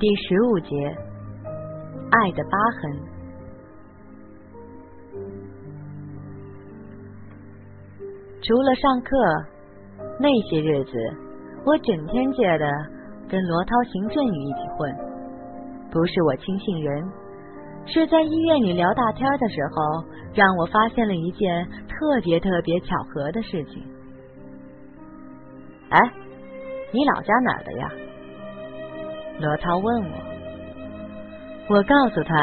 第十五节，爱的疤痕。除了上课，那些日子我整天觉得跟罗涛、邢振宇一起混。不是我轻信人，是在医院里聊大天的时候，让我发现了一件特别特别巧合的事情。哎，你老家哪儿的呀？罗涛问我，我告诉他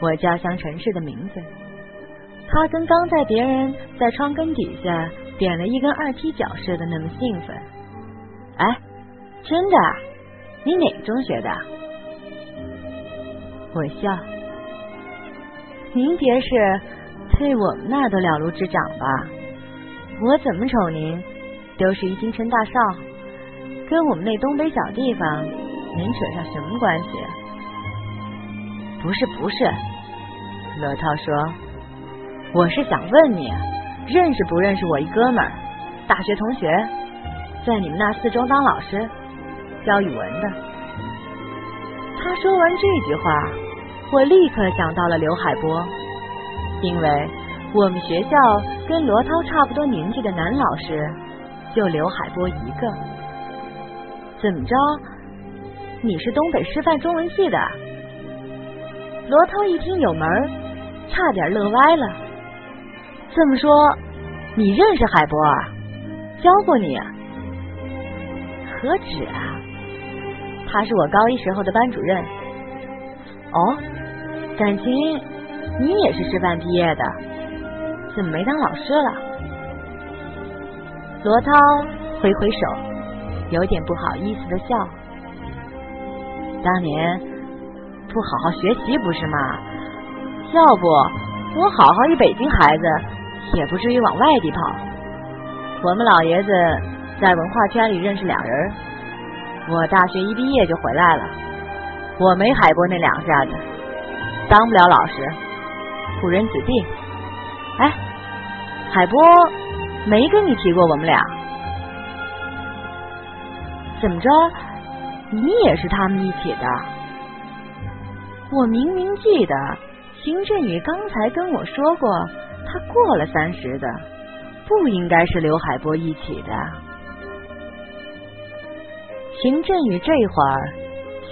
我家乡城市的名字。他跟刚在别人在窗根底下点了一根二踢脚似的那么兴奋。哎，真的？你哪个中学的？我笑。您别是对我们那儿都了如指掌吧？我怎么瞅您都是一京城大少，跟我们那东北小地方。能扯上什么关系？不是不是，乐涛说：“我是想问你，认识不认识我一哥们儿，大学同学，在你们那四中当老师，教语文的。”他说完这句话，我立刻想到了刘海波，因为我们学校跟罗涛差不多年纪的男老师就刘海波一个，怎么着？你是东北师范中文系的，罗涛一听有门，差点乐歪了。这么说，你认识海波？教过你？何止啊！他是我高一时候的班主任。哦，感情你也是师范毕业的，怎么没当老师了？罗涛挥挥手，有点不好意思的笑。当年不好好学习不是吗？要不我好好一北京孩子，也不至于往外地跑。我们老爷子在文化圈里认识俩人，我大学一毕业就回来了。我没海波那两下子，当不了老师，误人子弟。哎，海波没跟你提过我们俩？怎么着？你也是他们一起的，我明明记得邢振宇刚才跟我说过，他过了三十的，不应该是刘海波一起的。邢振宇这会儿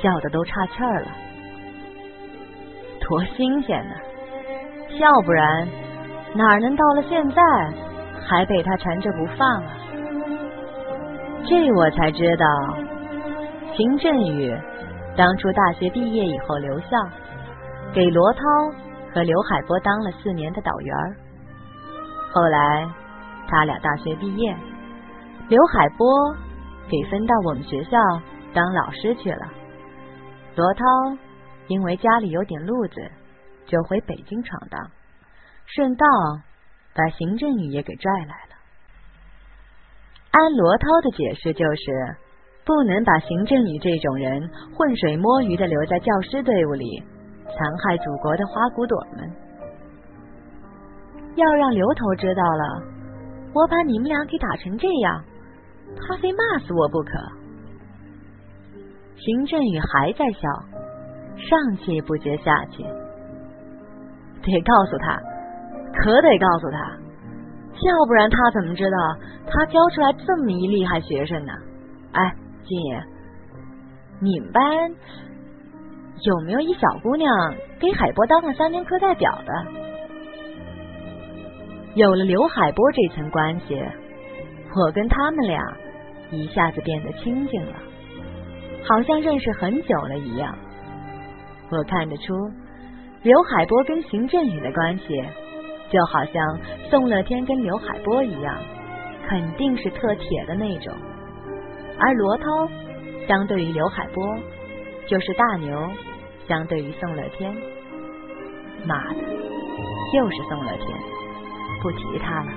笑的都岔气儿了，多新鲜呢！要不然哪能到了现在还被他缠着不放啊？这我才知道。秦振宇当初大学毕业以后留校，给罗涛和刘海波当了四年的导员。后来他俩大学毕业，刘海波给分到我们学校当老师去了。罗涛因为家里有点路子，就回北京闯荡，顺道把邢振宇也给拽来了。按罗涛的解释就是。不能把邢振宇这种人浑水摸鱼的留在教师队伍里，残害祖国的花骨朵们。要让刘头知道了，我把你们俩给打成这样，他非骂死我不可。邢振宇还在笑，上气不接下气。得告诉他，可得告诉他，要不然他怎么知道他教出来这么一厉害学生呢？哎。金爷，你们班有没有一小姑娘给海波当了三年课代表的？有了刘海波这层关系，我跟他们俩一下子变得亲近了，好像认识很久了一样。我看得出，刘海波跟邢振宇的关系，就好像宋乐天跟刘海波一样，肯定是特铁的那种。而罗涛相对于刘海波，就是大牛相对于宋乐天。妈的，又是宋乐天，不提他了。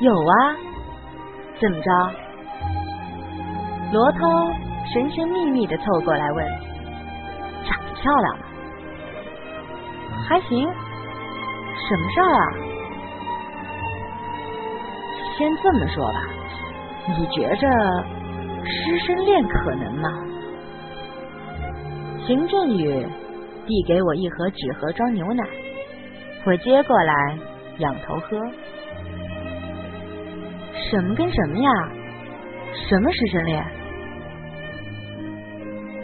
有啊，怎么着？罗涛神神秘秘的凑过来问：“长得漂亮吗？”还行。什么事儿啊？先这么说吧。你觉着师生恋可能吗？邢振宇递给我一盒纸盒装牛奶，我接过来仰头喝。什么跟什么呀？什么师生恋？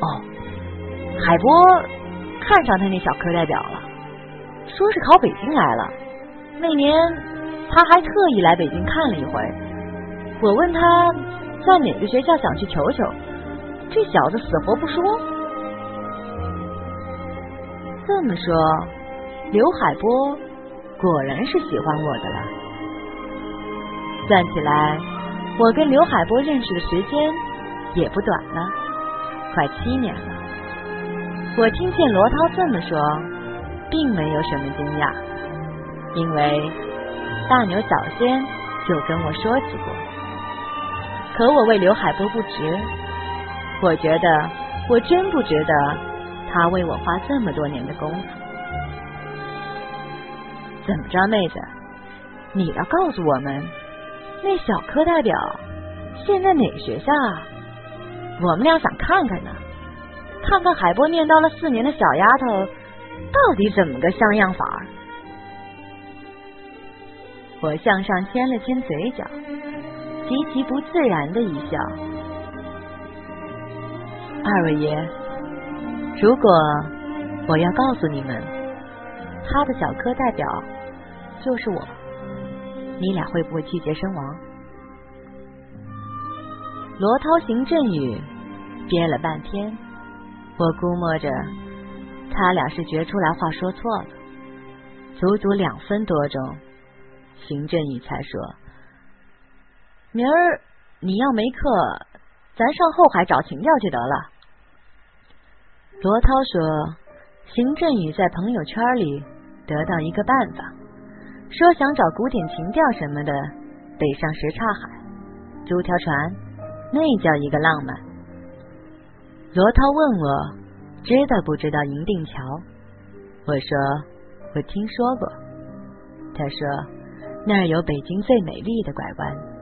哦，海波看上他那小科代表了，说是考北京来了。那年他还特意来北京看了一回。我问他在哪个学校，想去求求。这小子死活不说。这么说，刘海波果然是喜欢我的了。算起来，我跟刘海波认识的时间也不短了，快七年了。我听见罗涛这么说，并没有什么惊讶，因为大牛早先就跟我说起过。可我为刘海波不值。我觉得我真不值得他为我花这么多年的功夫。怎么着，妹子？你要告诉我们，那小科代表现在哪个学校啊？我们俩想看看呢，看看海波念叨了四年的小丫头到底怎么个像样法。我向上牵了牵嘴角，极其不自然的一笑。二位爷，如果我要告诉你们，他的小科代表就是我，你俩会不会气绝身亡？罗涛、邢振宇憋了半天，我估摸着他俩是觉出来话说错了，足足两分多钟，邢振宇才说：“明儿你要没课。”咱上后海找情调去得了。罗涛说，邢振宇在朋友圈里得到一个办法，说想找古典情调什么的，得上什刹海，租条船，那叫一个浪漫。罗涛问我知道不知道银锭桥，我说我听说过。他说那儿有北京最美丽的拐弯。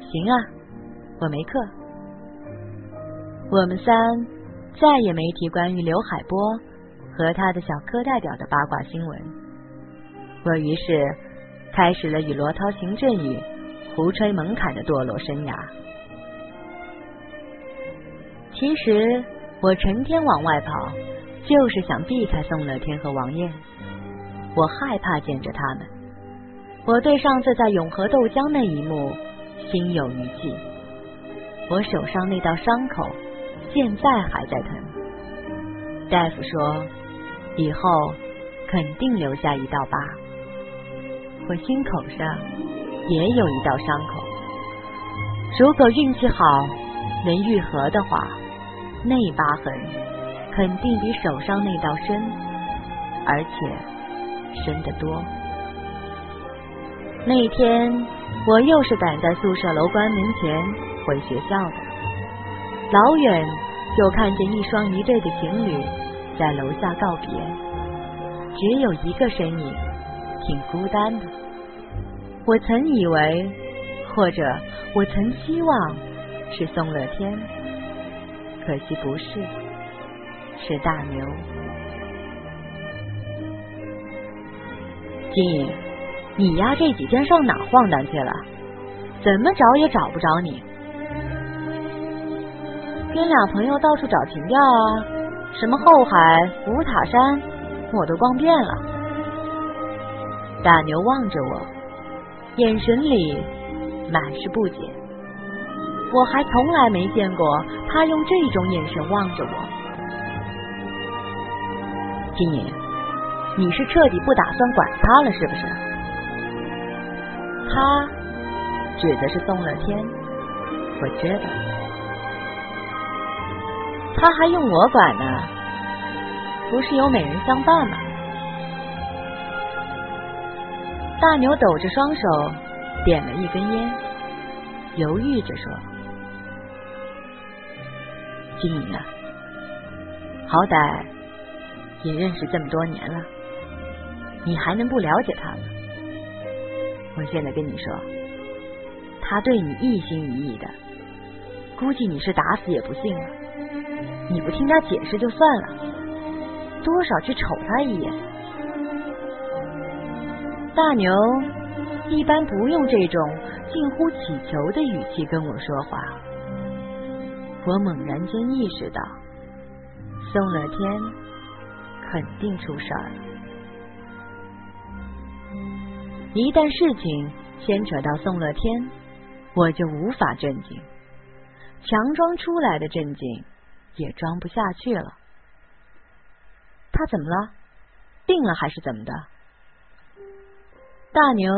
行啊。我没课，我们三再也没提关于刘海波和他的小科代表的八卦新闻。我于是开始了与罗涛、邢振宇胡吹门槛的堕落生涯。其实我成天往外跑，就是想避开宋乐天和王艳。我害怕见着他们。我对上次在永和豆浆那一幕心有余悸。我手上那道伤口现在还在疼，大夫说以后肯定留下一道疤。我心口上也有一道伤口，如果运气好能愈合的话，那疤痕肯定比手上那道深，而且深得多。那天我又是赶在宿舍楼关门前。回学校的，老远就看见一双一对的情侣在楼下告别，只有一个身影，挺孤单的。我曾以为，或者我曾希望是宋乐天，可惜不是，是大牛。金颖，你呀这几天上哪晃荡去了？怎么找也找不着你。跟俩朋友到处找情调啊，什么后海、五塔山，我都逛遍了。大牛望着我，眼神里满是不解。我还从来没见过他用这种眼神望着我。金爷，你是彻底不打算管他了是不是？他指的是宋乐天，我知道。他还用我管呢？不是有美人相伴吗？大牛抖着双手，点了一根烟，犹豫着说：“金莹啊，好歹也认识这么多年了，你还能不了解他吗？我现在跟你说，他对你一心一意的，估计你是打死也不信了。”你不听他解释就算了，多少去瞅他一眼。大牛一般不用这种近乎乞求的语气跟我说话。我猛然间意识到，宋乐天肯定出事儿一旦事情牵扯到宋乐天，我就无法镇静，强装出来的镇静也装不下去了。他怎么了？病了还是怎么的？大牛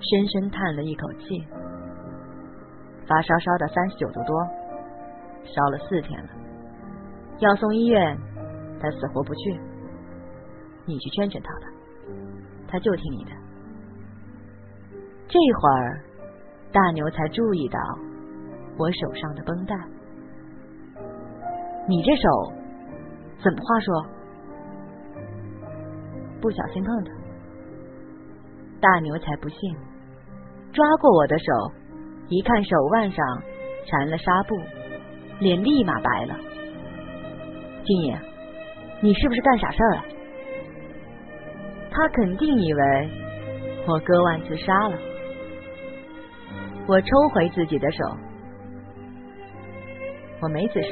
深深叹了一口气，发烧烧到三十九度多。烧了四天了，要送医院，他死活不去。你去劝劝他吧，他就听你的。这会儿，大牛才注意到我手上的绷带。你这手怎么话说？不小心碰的。大牛才不信，抓过我的手，一看手腕上缠了纱布。脸立马白了，金爷，你是不是干傻事了？他肯定以为我割腕自杀了。我抽回自己的手，我没自杀，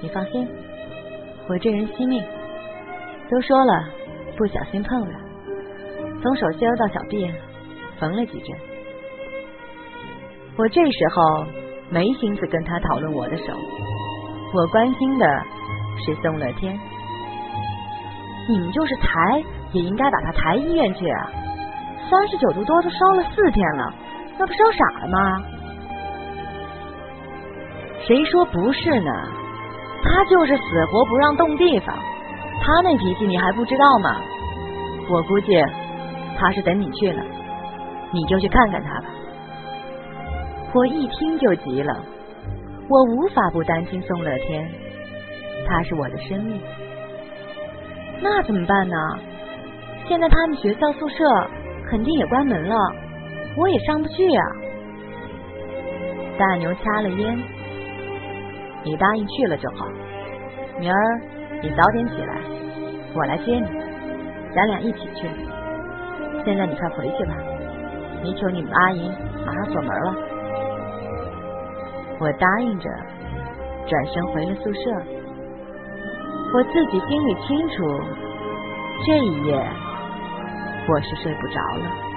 你放心，我这人惜命。都说了，不小心碰了，从手心到小臂缝了几针。我这时候。没心思跟他讨论我的手，我关心的是宋乐天。你们就是抬，也应该把他抬医院去啊！三十九度多，都烧了四天了，那不烧傻了吗？谁说不是呢？他就是死活不让动地方，他那脾气你还不知道吗？我估计他是等你去了，你就去看看他吧。我一听就急了，我无法不担心宋乐天，他是我的生命，那怎么办呢？现在他们学校宿舍肯定也关门了，我也上不去呀。大牛掐了烟，你答应去了就好，明儿你早点起来，我来接你，咱俩一起去。现在你快回去吧，你瞅你们阿姨马上锁门了。我答应着，转身回了宿舍。我自己心里清楚，这一夜我是睡不着了。